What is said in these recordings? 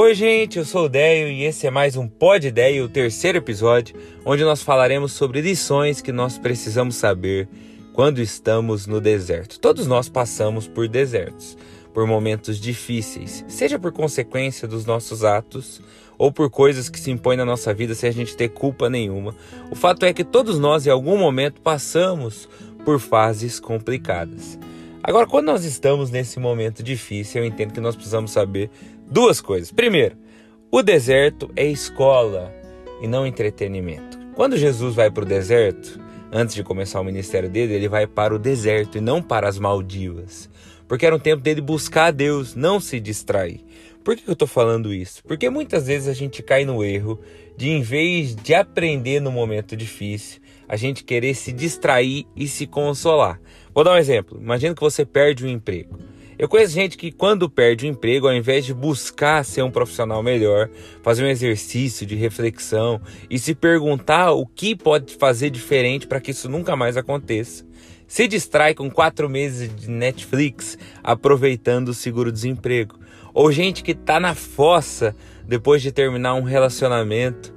Oi, gente, eu sou o Deio e esse é mais um Pod Ideia, o terceiro episódio, onde nós falaremos sobre lições que nós precisamos saber quando estamos no deserto. Todos nós passamos por desertos, por momentos difíceis, seja por consequência dos nossos atos ou por coisas que se impõem na nossa vida sem a gente ter culpa nenhuma. O fato é que todos nós, em algum momento, passamos por fases complicadas. Agora, quando nós estamos nesse momento difícil, eu entendo que nós precisamos saber duas coisas. Primeiro, o deserto é escola e não entretenimento. Quando Jesus vai para o deserto, antes de começar o ministério dele, ele vai para o deserto e não para as Maldivas. Porque era um tempo dele buscar a Deus, não se distrair. Por que eu estou falando isso? Porque muitas vezes a gente cai no erro de, em vez de aprender no momento difícil, a gente querer se distrair e se consolar. Vou dar um exemplo. Imagina que você perde um emprego. Eu conheço gente que, quando perde o emprego, ao invés de buscar ser um profissional melhor, fazer um exercício de reflexão e se perguntar o que pode fazer diferente para que isso nunca mais aconteça, se distrai com quatro meses de Netflix aproveitando o seguro-desemprego. Ou gente que está na fossa depois de terminar um relacionamento,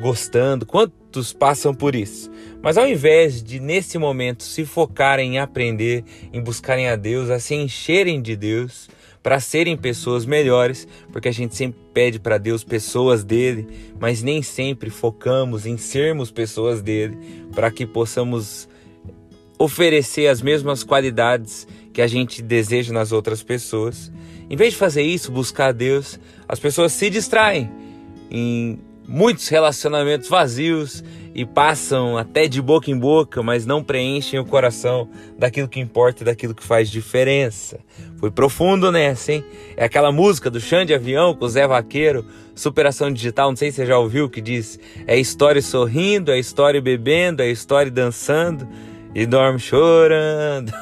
gostando. Quantos passam por isso? Mas ao invés de nesse momento se focarem em aprender, em buscarem a Deus, a se encherem de Deus, para serem pessoas melhores, porque a gente sempre pede para Deus pessoas dele, mas nem sempre focamos em sermos pessoas dele, para que possamos oferecer as mesmas qualidades que a gente deseja nas outras pessoas. Em vez de fazer isso, buscar a Deus, as pessoas se distraem em muitos relacionamentos vazios e passam até de boca em boca, mas não preenchem o coração daquilo que importa e daquilo que faz diferença. Foi profundo nessa, hein? É aquela música do Chão de Avião com o Zé Vaqueiro, Superação Digital, não sei se você já ouviu, que diz: é história sorrindo, é história bebendo, é história dançando e dorme chorando.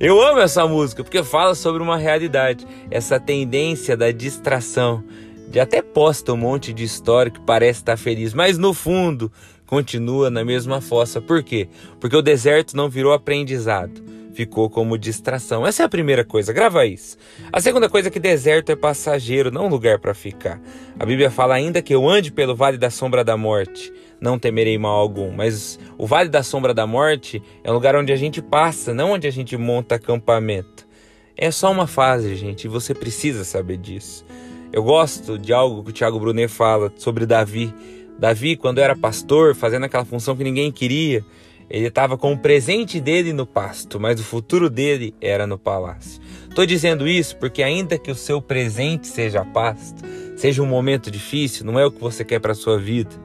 Eu amo essa música porque fala sobre uma realidade, essa tendência da distração de até posta um monte de história que parece estar feliz, mas no fundo continua na mesma fossa. Por quê? Porque o deserto não virou aprendizado, ficou como distração. Essa é a primeira coisa, grava isso. A segunda coisa é que deserto é passageiro, não lugar para ficar. A Bíblia fala ainda que eu ande pelo vale da sombra da morte, não temerei mal algum. Mas o vale da sombra da morte é um lugar onde a gente passa, não onde a gente monta acampamento. É só uma fase, gente, e você precisa saber disso. Eu gosto de algo que o Tiago Brunet fala sobre Davi. Davi, quando era pastor, fazendo aquela função que ninguém queria, ele estava com o presente dele no pasto, mas o futuro dele era no palácio. Estou dizendo isso porque, ainda que o seu presente seja pasto, seja um momento difícil, não é o que você quer para a sua vida,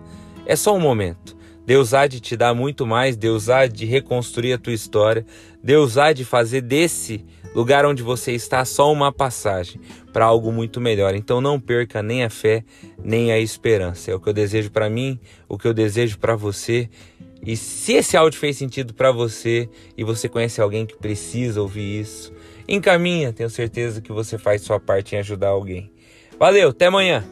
é só um momento. Deus há de te dar muito mais, Deus há de reconstruir a tua história, Deus há de fazer desse lugar onde você está só uma passagem para algo muito melhor. Então não perca nem a fé, nem a esperança. É o que eu desejo para mim, o que eu desejo para você. E se esse áudio fez sentido para você e você conhece alguém que precisa ouvir isso, encaminha, tenho certeza que você faz sua parte em ajudar alguém. Valeu, até amanhã.